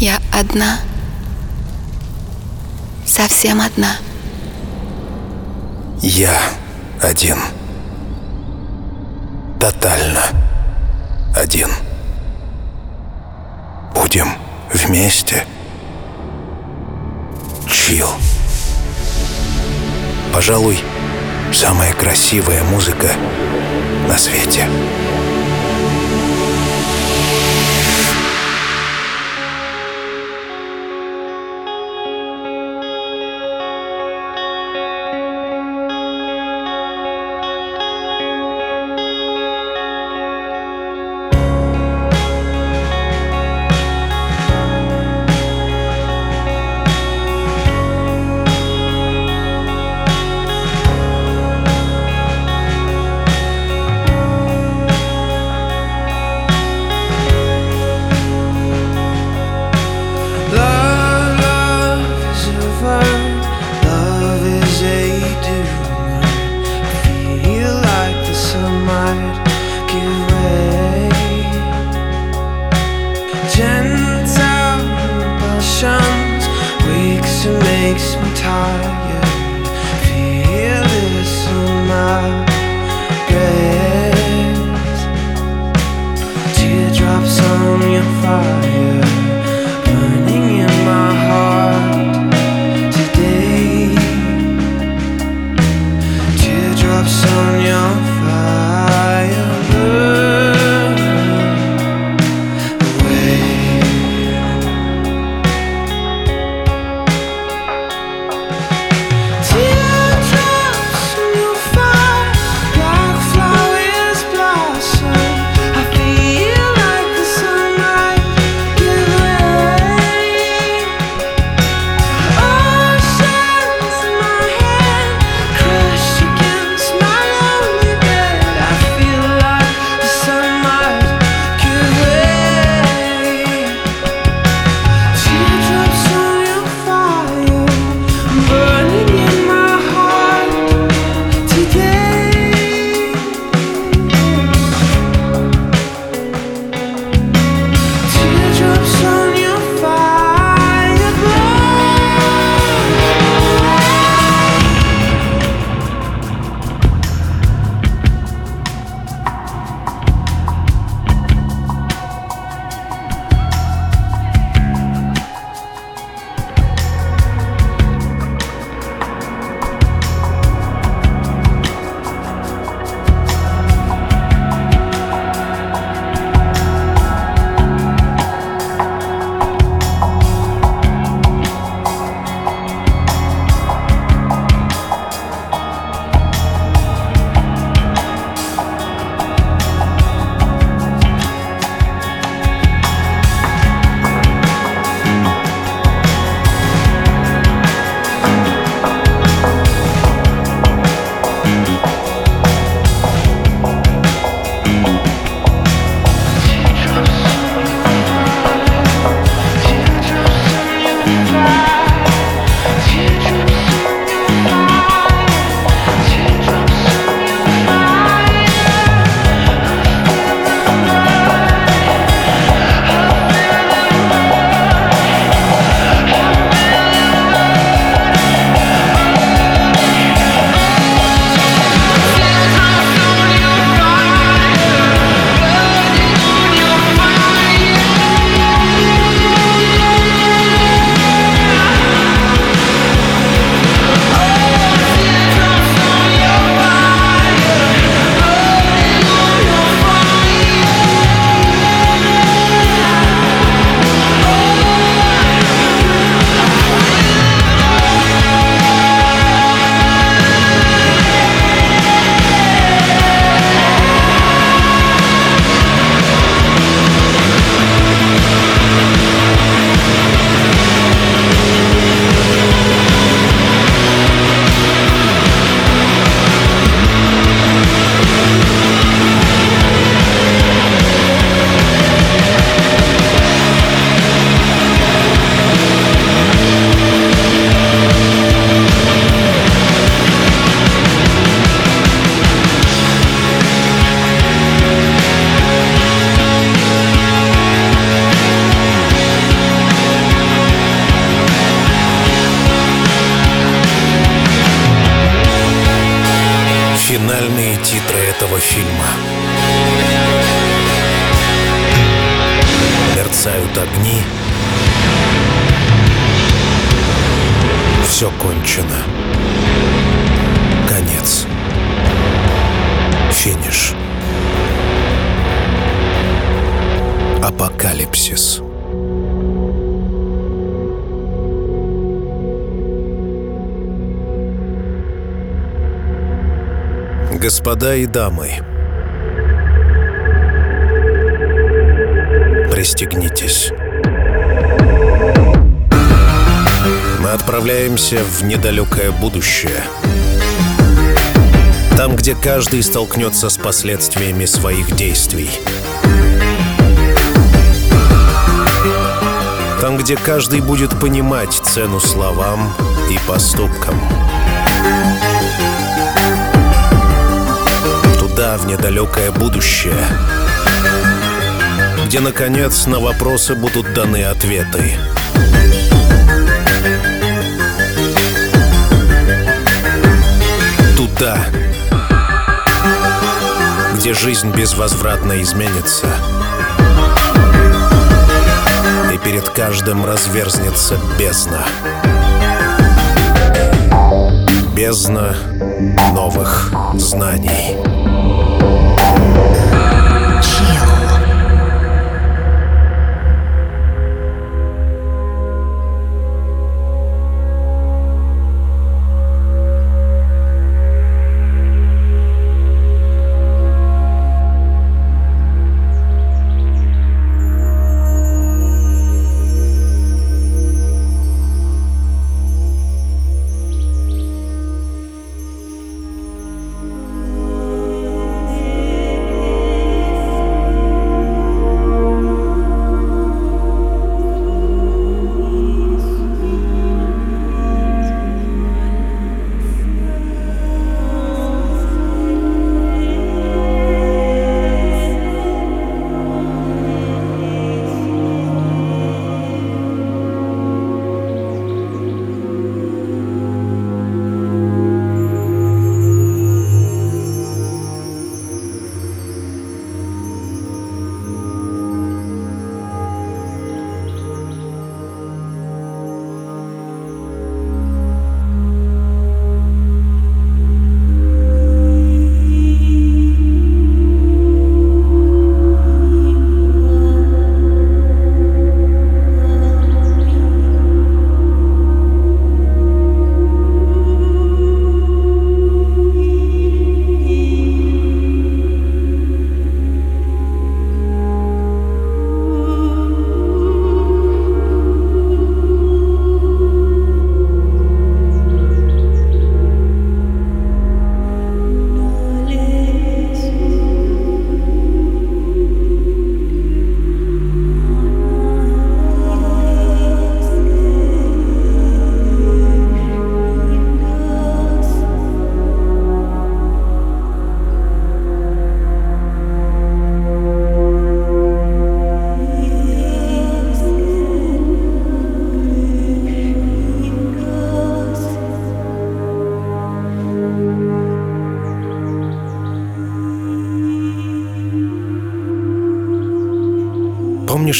Я одна. Совсем одна. Я один. Тотально один. Будем вместе. Чил. Пожалуй, самая красивая музыка на свете. Апокалипсис. Господа и дамы, пристегнитесь. Мы отправляемся в недалекое будущее. Там, где каждый столкнется с последствиями своих действий. Где каждый будет понимать цену словам и поступкам. Туда, в недалекое будущее, где, наконец, на вопросы будут даны ответы. Туда, где жизнь безвозвратно изменится, перед каждым разверзнется бездна. Бездна новых знаний.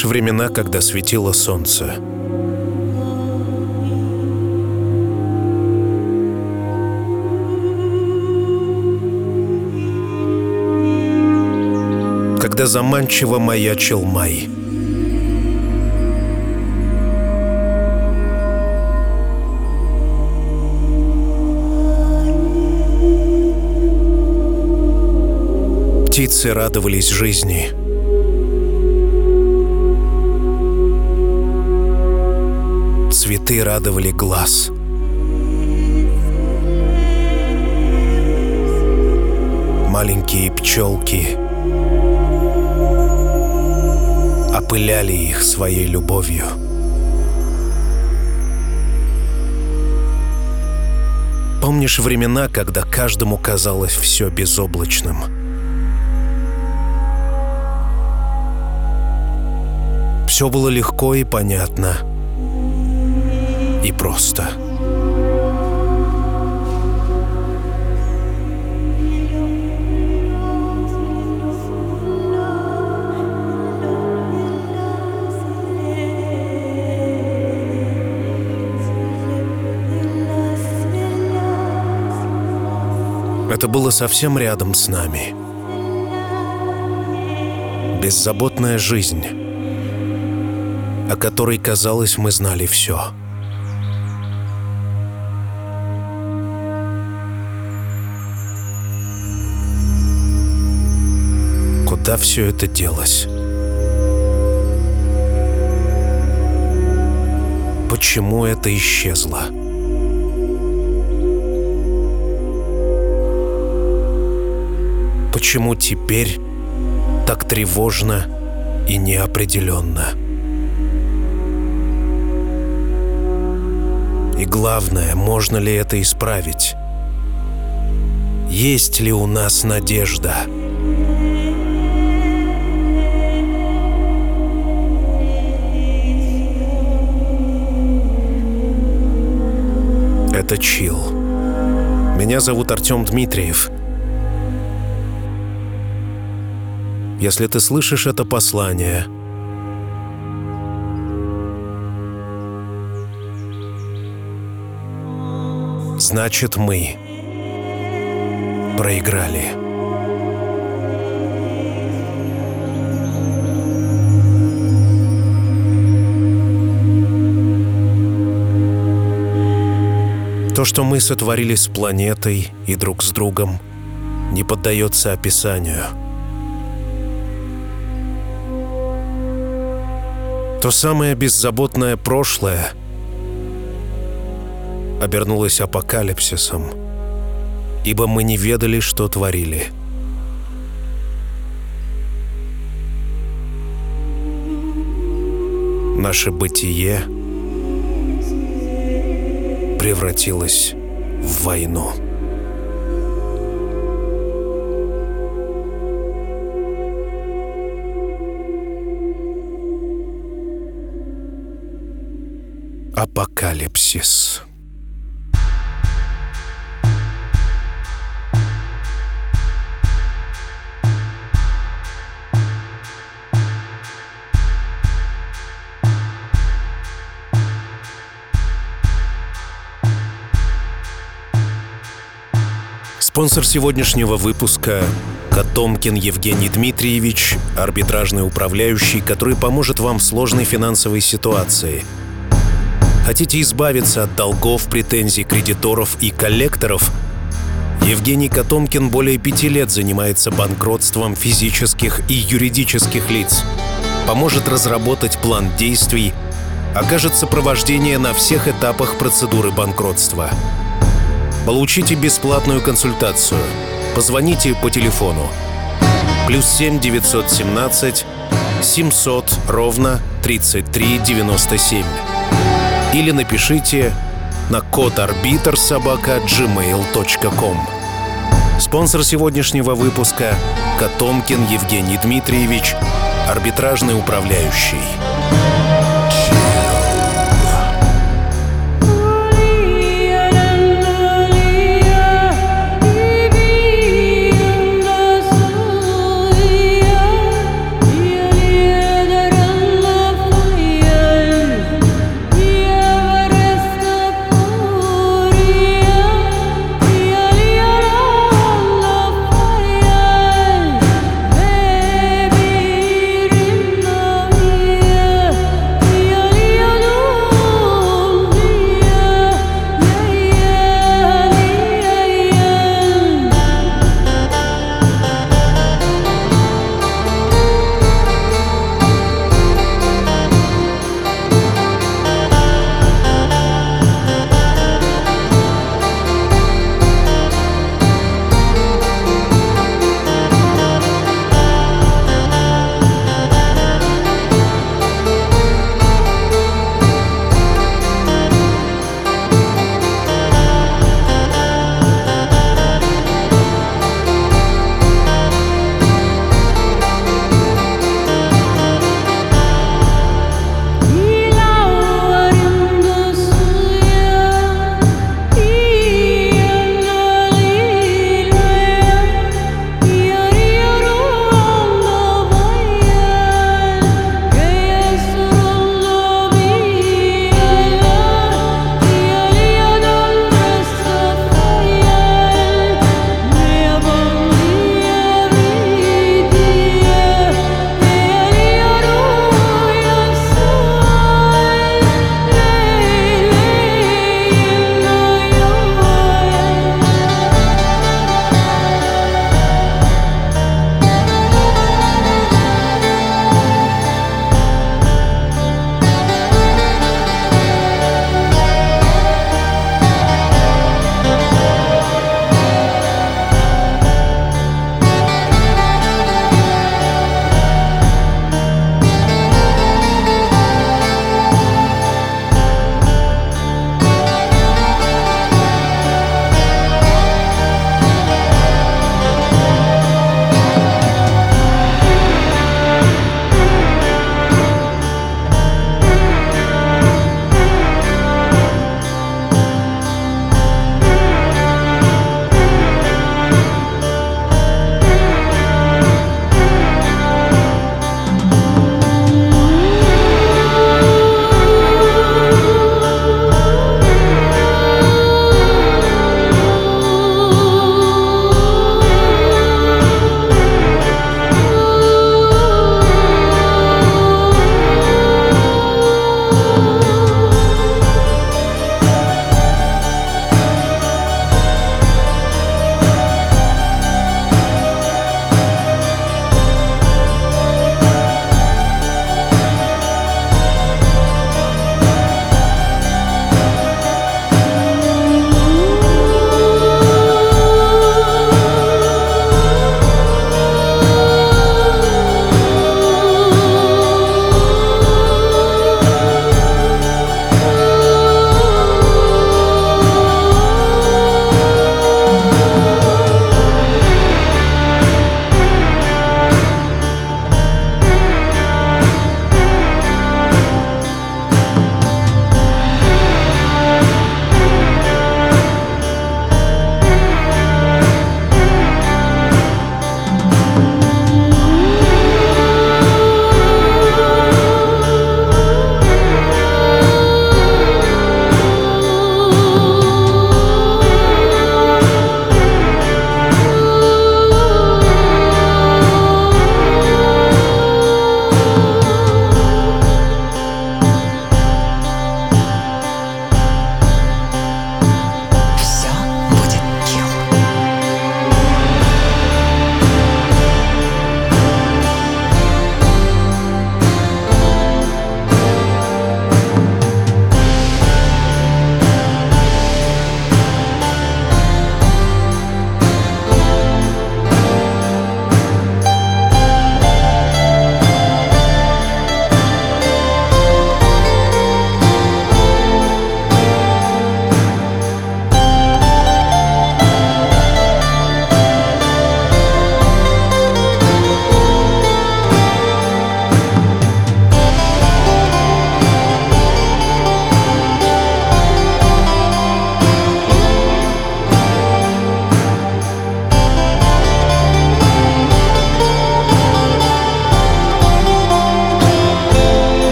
Помнишь времена, когда светило солнце? Когда заманчиво маячил май. Птицы радовались жизни. Цветы радовали глаз. Маленькие пчелки опыляли их своей любовью. Помнишь времена, когда каждому казалось все безоблачным? Все было легко и понятно и просто. Это было совсем рядом с нами. Беззаботная жизнь, о которой, казалось, мы знали все. Куда все это делось? Почему это исчезло? Почему теперь так тревожно и неопределенно? И главное, можно ли это исправить? Есть ли у нас надежда? Это Чил. Меня зовут Артем Дмитриев. Если ты слышишь это послание, значит мы проиграли. То, что мы сотворили с планетой и друг с другом, не поддается описанию. То самое беззаботное прошлое обернулось апокалипсисом, ибо мы не ведали, что творили. Наше бытие — превратилась в войну. Апокалипсис. Спонсор сегодняшнего выпуска – Котомкин Евгений Дмитриевич, арбитражный управляющий, который поможет вам в сложной финансовой ситуации. Хотите избавиться от долгов, претензий кредиторов и коллекторов? Евгений Котомкин более пяти лет занимается банкротством физических и юридических лиц. Поможет разработать план действий, окажет сопровождение на всех этапах процедуры банкротства – Получите бесплатную консультацию. Позвоните по телефону. Плюс 7 917 700 ровно 33 97. Или напишите на код арбитр собака gmail.com. Спонсор сегодняшнего выпуска – Котомкин Евгений Дмитриевич, арбитражный управляющий.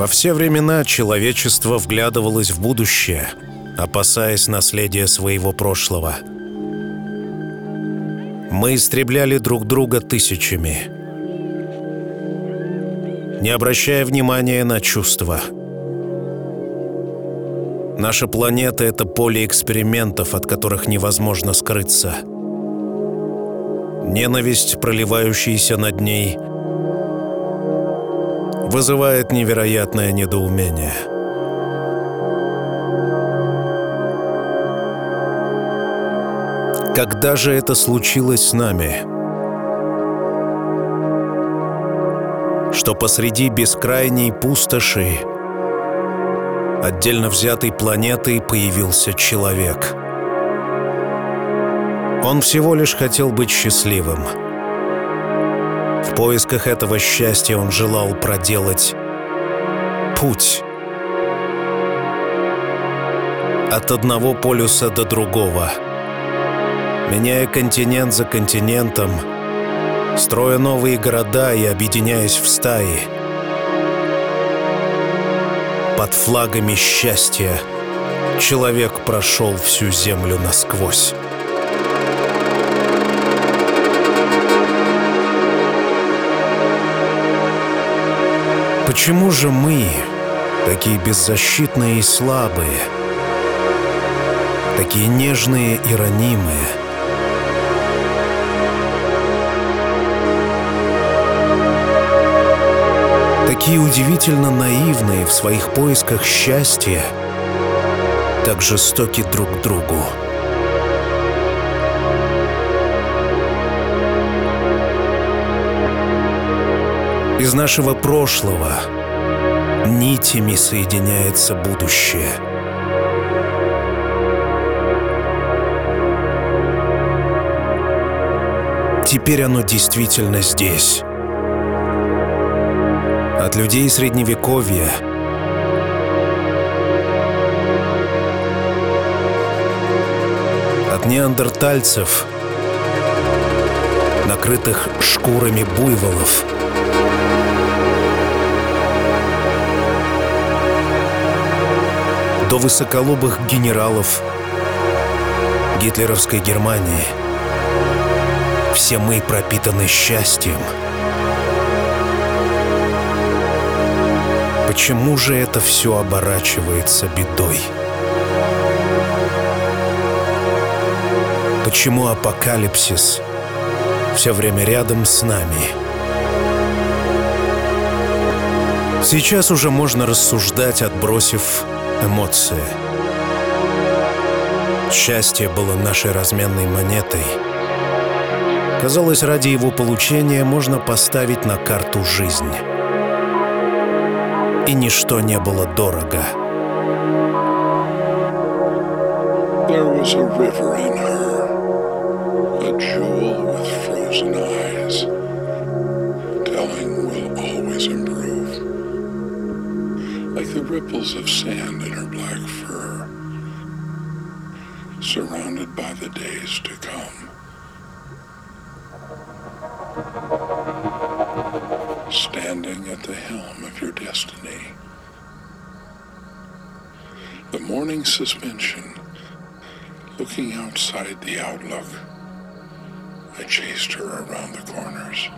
Во все времена человечество вглядывалось в будущее, опасаясь наследия своего прошлого. Мы истребляли друг друга тысячами, не обращая внимания на чувства. Наша планета — это поле экспериментов, от которых невозможно скрыться. Ненависть, проливающаяся над ней — вызывает невероятное недоумение. Когда же это случилось с нами? Что посреди бескрайней пустоши отдельно взятой планеты появился человек. Он всего лишь хотел быть счастливым — поисках этого счастья он желал проделать путь от одного полюса до другого, меняя континент за континентом, строя новые города и объединяясь в стаи. Под флагами счастья человек прошел всю землю насквозь. Почему же мы, такие беззащитные и слабые, такие нежные и ранимые, такие удивительно наивные в своих поисках счастья, так жестоки друг другу? Из нашего прошлого нитями соединяется будущее. Теперь оно действительно здесь. От людей Средневековья от неандертальцев, накрытых шкурами буйволов — до высоколобых генералов гитлеровской Германии. Все мы пропитаны счастьем. Почему же это все оборачивается бедой? Почему апокалипсис все время рядом с нами? Сейчас уже можно рассуждать, отбросив эмоции. Счастье было нашей разменной монетой. Казалось, ради его получения можно поставить на карту жизнь. И ничто не было дорого. There was a river in Like the ripples of sand in her black fur, surrounded by the days to come. Standing at the helm of your destiny. The morning suspension, looking outside the outlook, I chased her around the corners.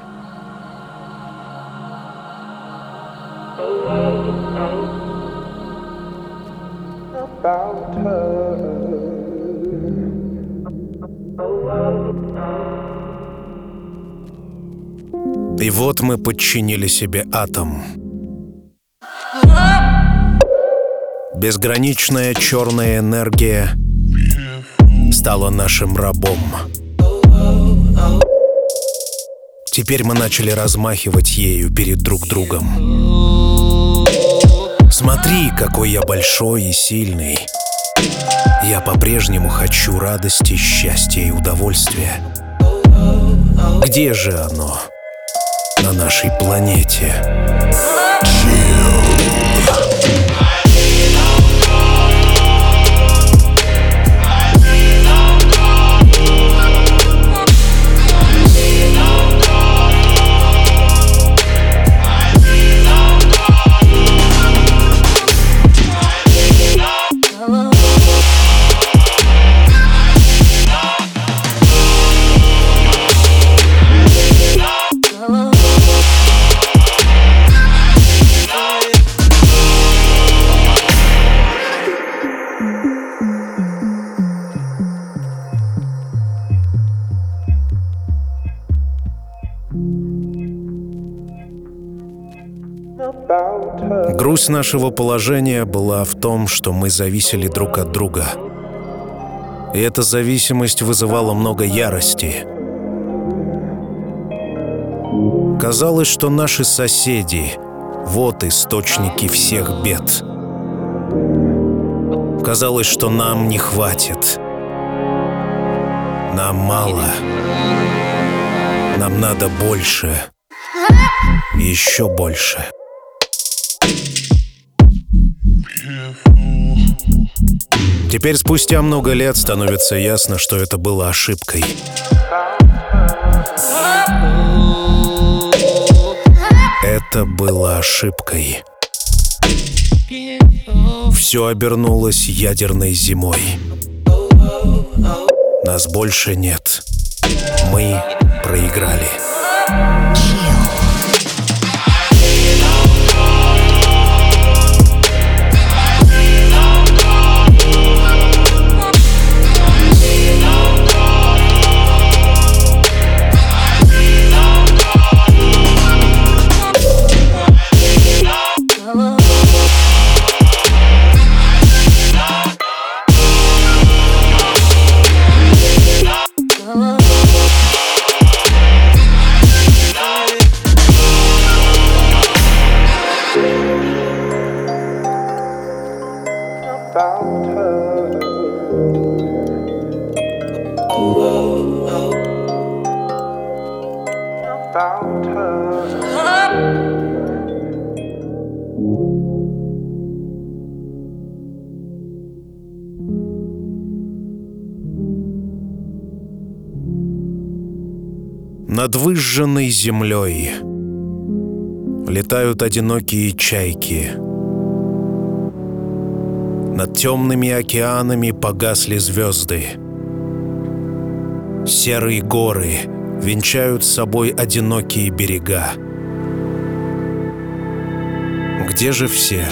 И вот мы подчинили себе атом. Безграничная черная энергия стала нашим рабом. Теперь мы начали размахивать ею перед друг другом. Смотри, какой я большой и сильный. Я по-прежнему хочу радости, счастья и удовольствия. Где же оно? На нашей планете. Грусть нашего положения была в том, что мы зависели друг от друга. И эта зависимость вызывала много ярости. Казалось, что наши соседи — вот источники всех бед. Казалось, что нам не хватит. Нам мало. Нам надо больше. Еще больше. Теперь спустя много лет становится ясно, что это было ошибкой. Это было ошибкой. Все обернулось ядерной зимой. Нас больше нет. Мы проиграли. Над выжженной землей летают одинокие чайки. Над темными океанами погасли звезды. Серые горы венчают собой одинокие берега. Где же все?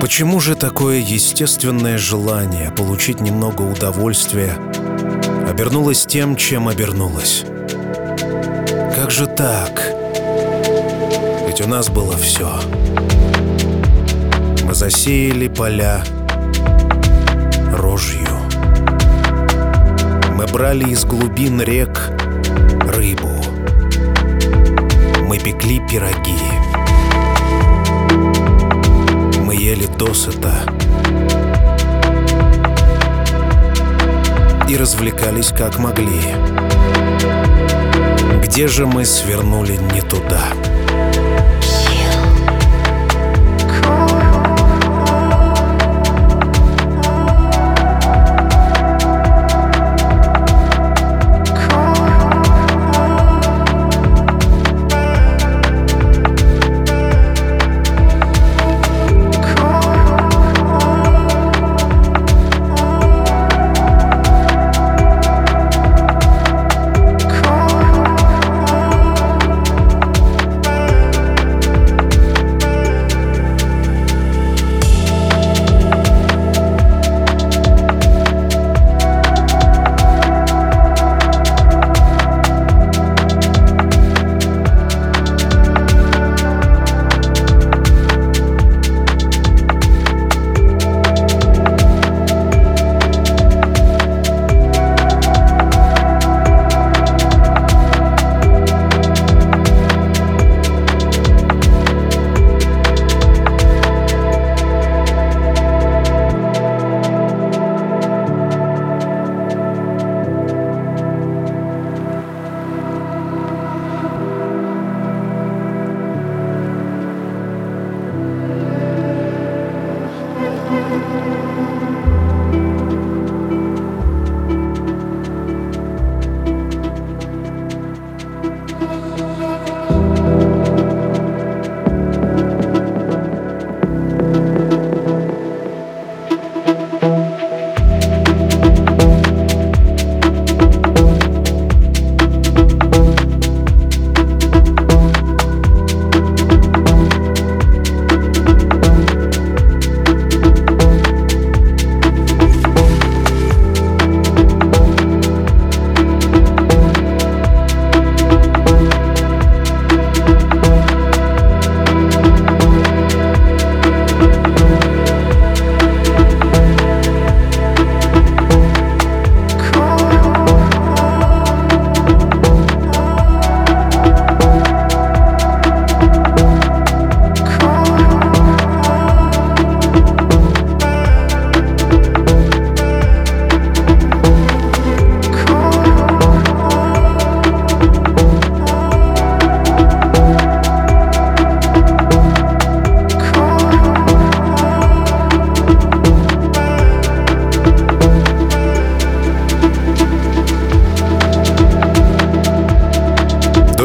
Почему же такое естественное желание получить немного удовольствия обернулось тем, чем обернулось? Как же так? Ведь у нас было все. Мы засеяли поля рожью. Мы брали из глубин рек рыбу. Мы пекли пироги. Мы ели досыта. И развлекались как могли. Где же мы свернули не туда?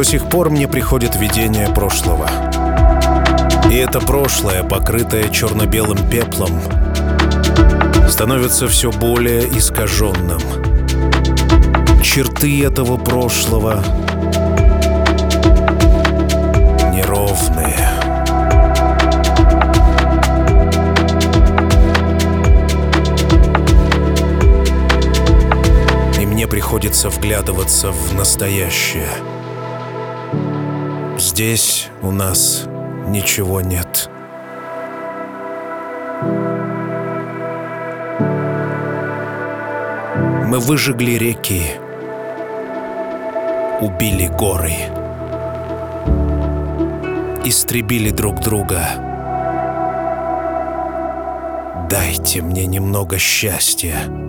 Сих пор мне приходит видение прошлого. И это прошлое, покрытое черно-белым пеплом, становится все более искаженным. Черты этого прошлого неровные. И мне приходится вглядываться в настоящее. Здесь у нас ничего нет. Мы выжгли реки, убили горы, истребили друг друга. Дайте мне немного счастья.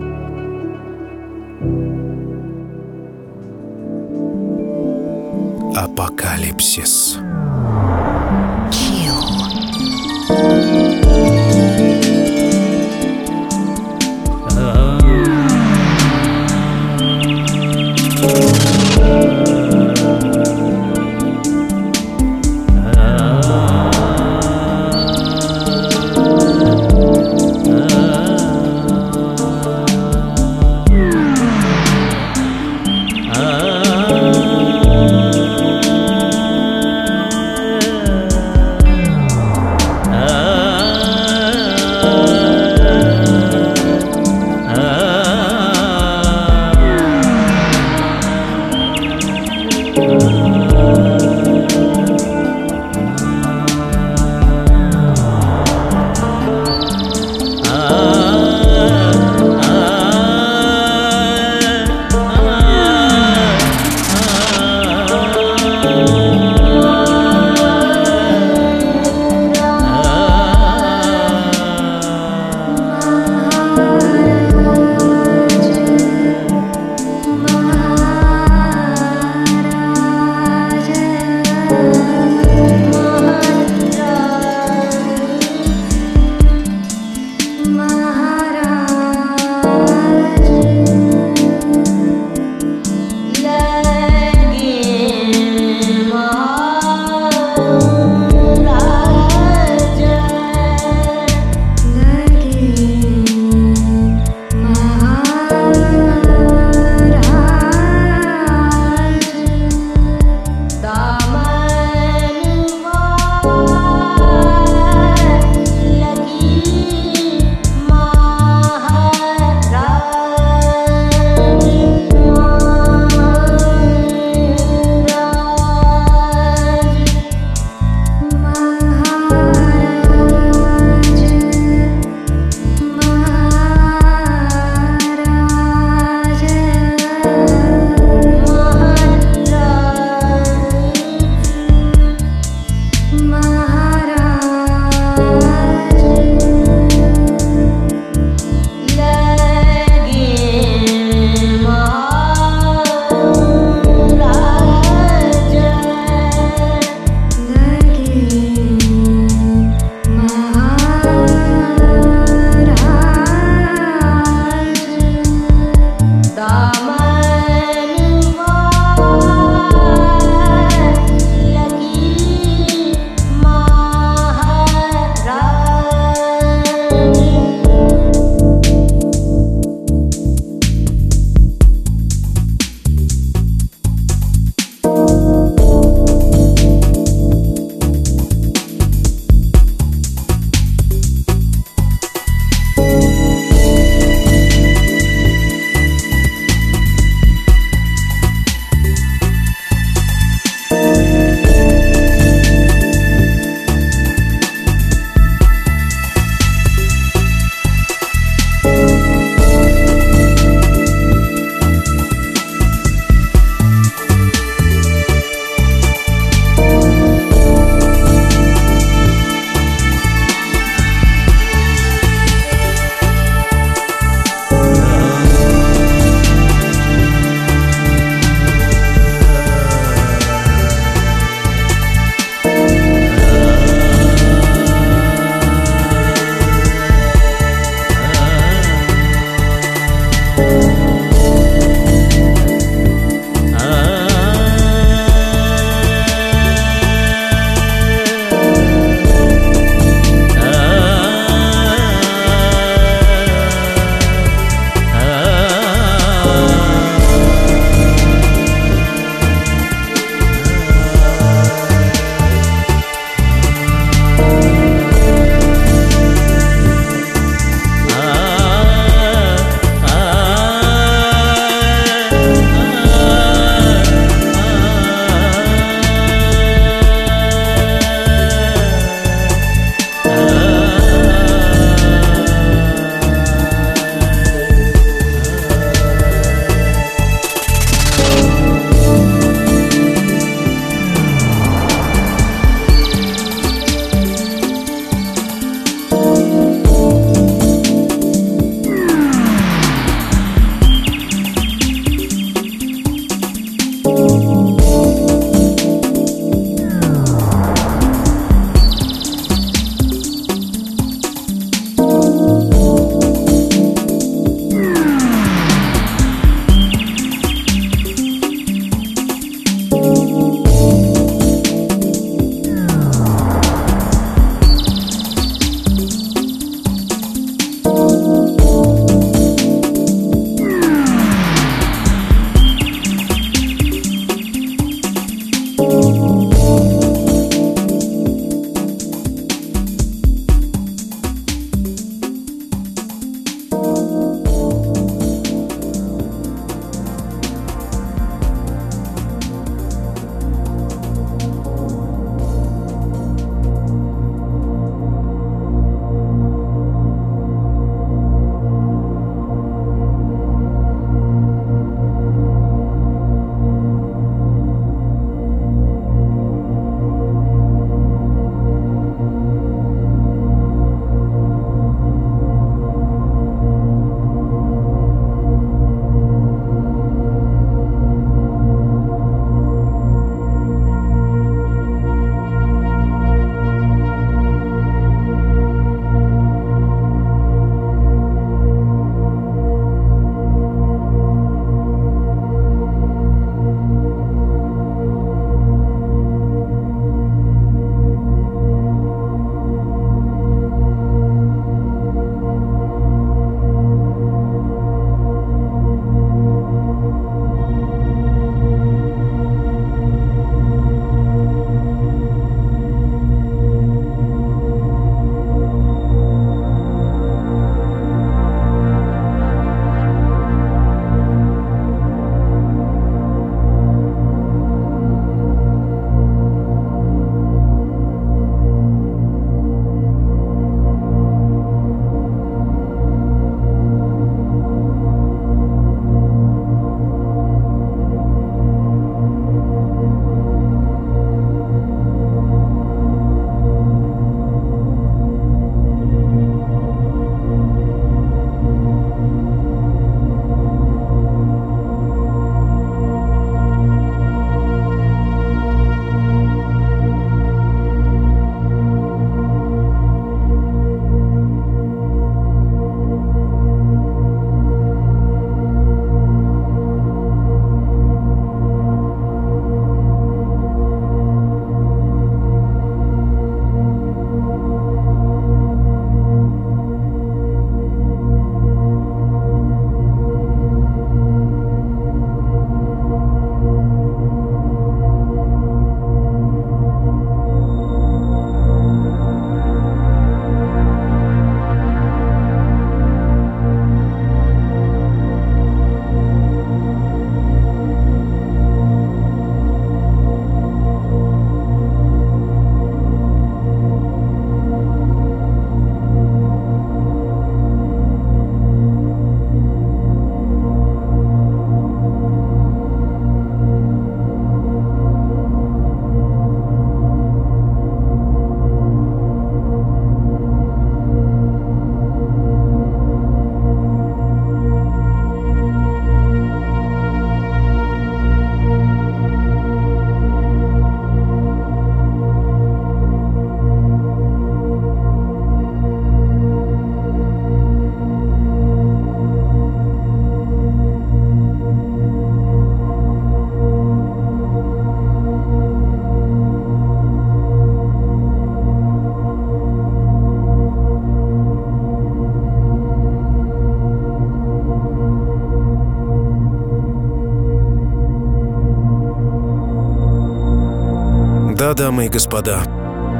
Дамы и господа,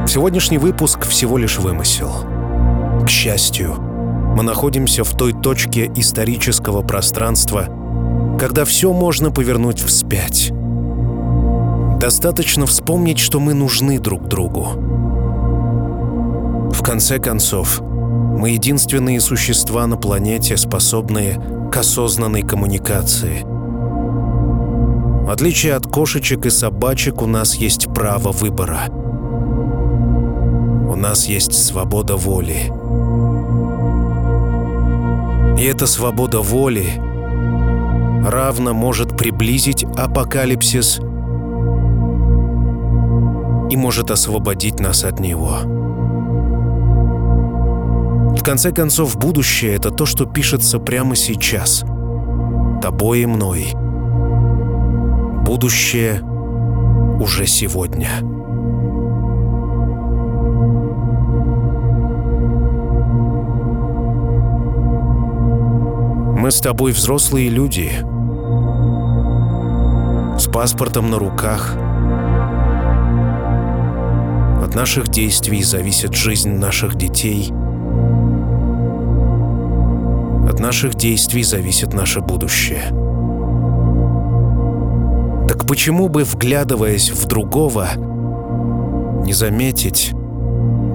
сегодняшний выпуск всего лишь вымысел. К счастью, мы находимся в той точке исторического пространства, когда все можно повернуть вспять. Достаточно вспомнить, что мы нужны друг другу. В конце концов, мы единственные существа на планете, способные к осознанной коммуникации. В отличие от кошечек и собачек, у нас есть право выбора. У нас есть свобода воли. И эта свобода воли равно может приблизить апокалипсис и может освободить нас от него. В конце концов, будущее — это то, что пишется прямо сейчас. Тобой и мной. Будущее уже сегодня. Мы с тобой взрослые люди. С паспортом на руках. От наших действий зависит жизнь наших детей. От наших действий зависит наше будущее. Почему бы, вглядываясь в другого, не заметить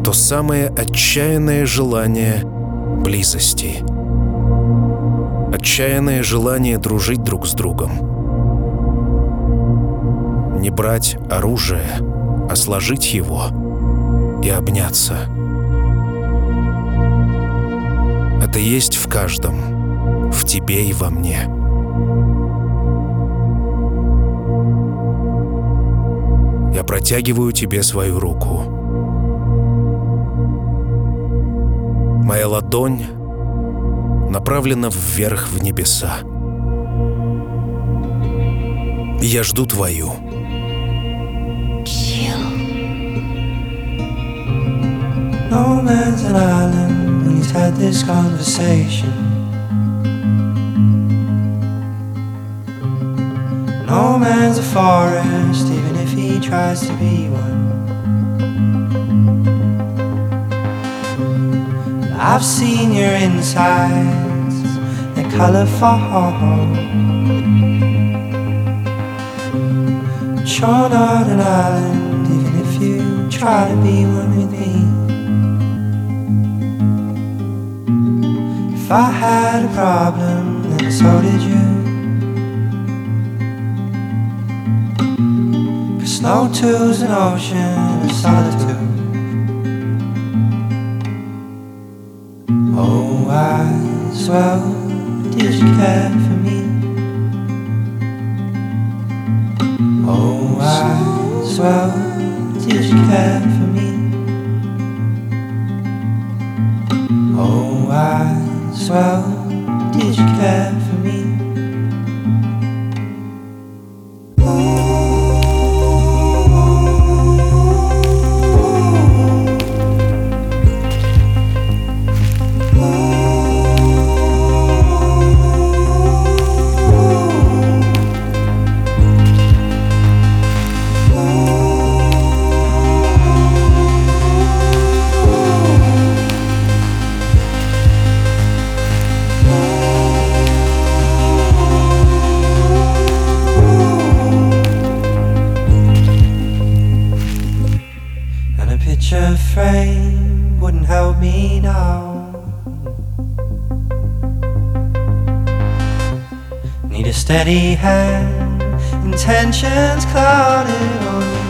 то самое отчаянное желание близости? Отчаянное желание дружить друг с другом. Не брать оружие, а сложить его и обняться. Это есть в каждом, в тебе и во мне. Протягиваю тебе свою руку. Моя ладонь направлена вверх в небеса. Я жду твою. No man's a forest, even tries to be one. I've seen your insides, they're colorful. You're not an island, even if you try to be one with me. If I had a problem, then so did you. No two's an ocean of solitude. Oh, I swell, did you care for me? Oh, I swell, did you care for me? Oh, I swell, did you care A steady intentions clouded on you.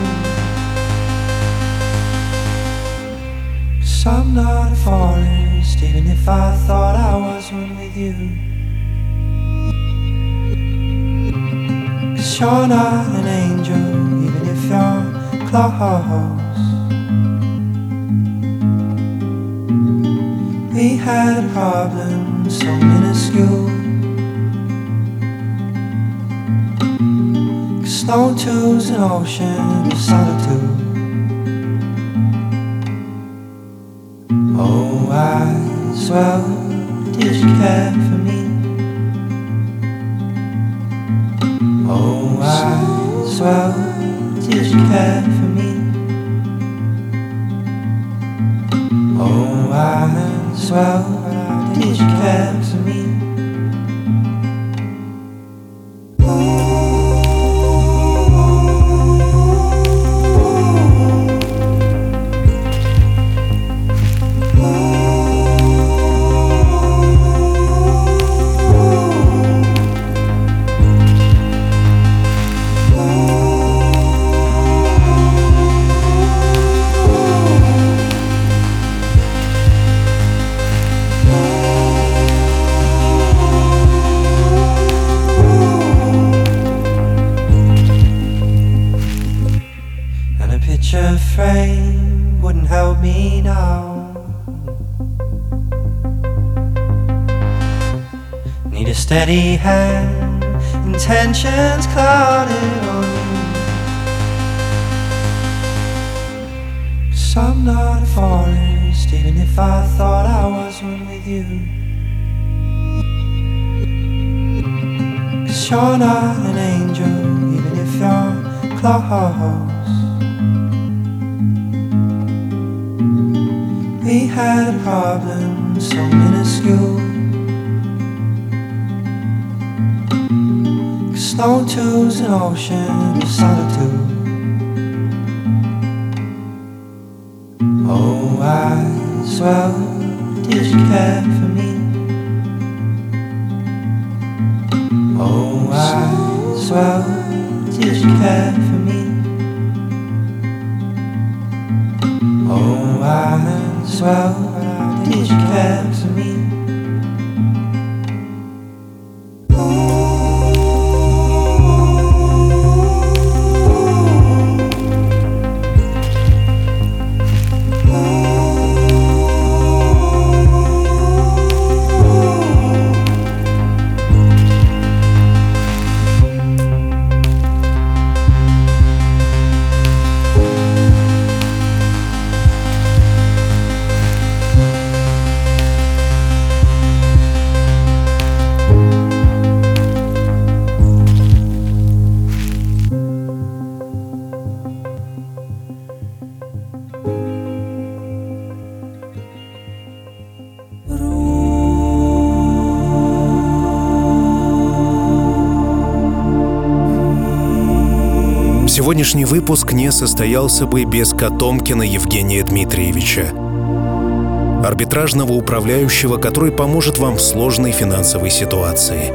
Cause I'm not a forest, even if I thought I was one with you. Cause you're not an angel, even if you're close. We had a problem so minuscule. stone toes an ocean of solitude. Oh, I swell, did you care for me? Oh, I swell, did you care for me? Oh, I swell, did you care on you. Cause I'm not a forest, even if I thought I was one with you. Cause you're not an angel, even if you're close. We had a problem so minuscule. Stone two's an ocean of solitude. Oh, as well, did you care for me? Oh, as well, did you care for me? Oh, as well, did you care Сегодняшний выпуск не состоялся бы без Котомкина Евгения Дмитриевича, арбитражного управляющего, который поможет вам в сложной финансовой ситуации.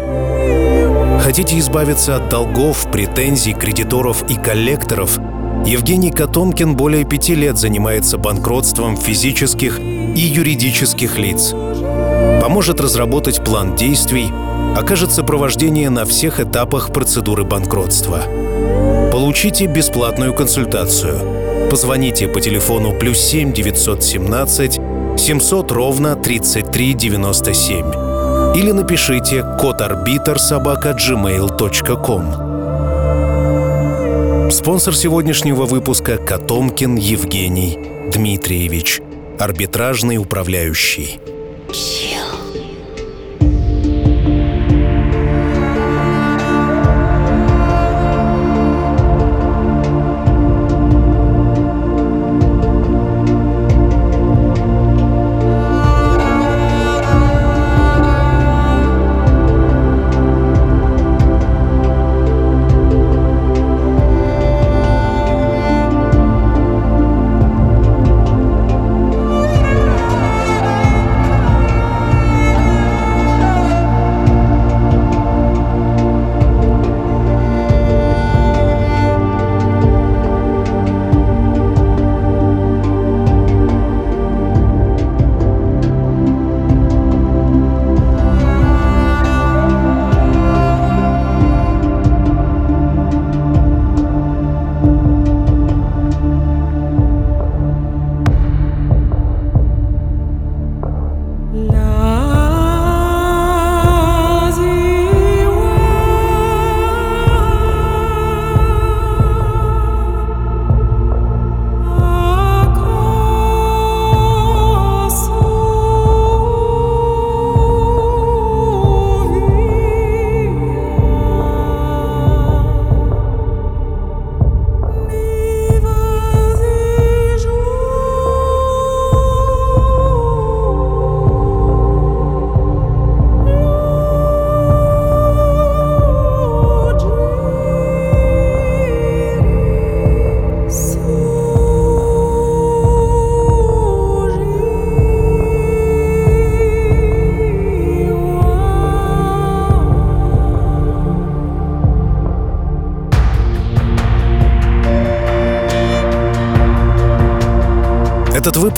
Хотите избавиться от долгов, претензий, кредиторов и коллекторов? Евгений Котомкин более пяти лет занимается банкротством физических и юридических лиц. Поможет разработать план действий, окажет сопровождение на всех этапах процедуры банкротства. Получите бесплатную консультацию. Позвоните по телефону плюс 7 917 700 ровно 33 97 или напишите код арбитр собака gmail.com. Спонсор сегодняшнего выпуска – Котомкин Евгений Дмитриевич, арбитражный управляющий.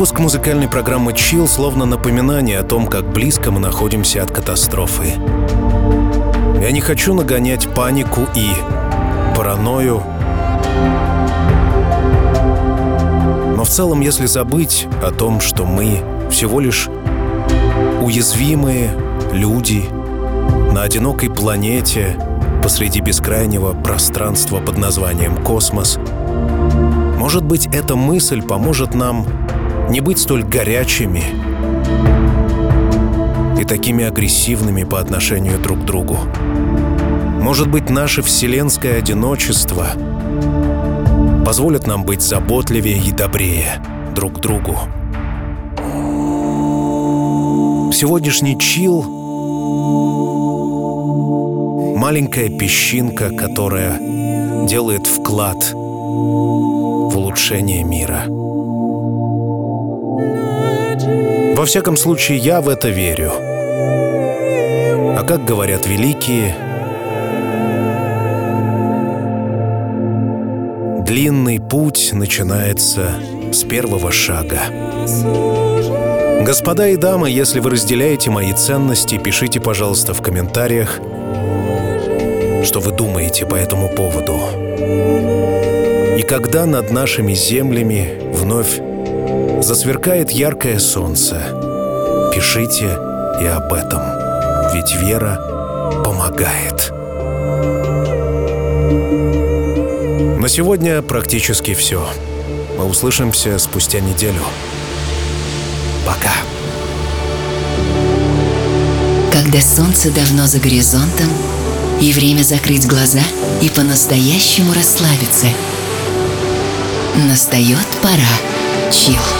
Выпуск музыкальной программы «Чил» словно напоминание о том, как близко мы находимся от катастрофы. Я не хочу нагонять панику и паранойю, но в целом, если забыть о том, что мы всего лишь уязвимые люди на одинокой планете посреди бескрайнего пространства под названием космос, может быть, эта мысль поможет нам не быть столь горячими и такими агрессивными по отношению друг к другу. Может быть, наше вселенское одиночество позволит нам быть заботливее и добрее друг к другу. Сегодняшний чил — маленькая песчинка, которая делает вклад в улучшение мира. Во всяком случае, я в это верю. А как говорят великие, длинный путь начинается с первого шага. Господа и дамы, если вы разделяете мои ценности, пишите, пожалуйста, в комментариях, что вы думаете по этому поводу. И когда над нашими землями вновь засверкает яркое солнце, пишите и об этом, ведь вера помогает. На сегодня практически все. Мы услышимся спустя неделю. Пока. Когда солнце давно за горизонтом, и время закрыть глаза и по-настоящему расслабиться. Настает пора. Чил.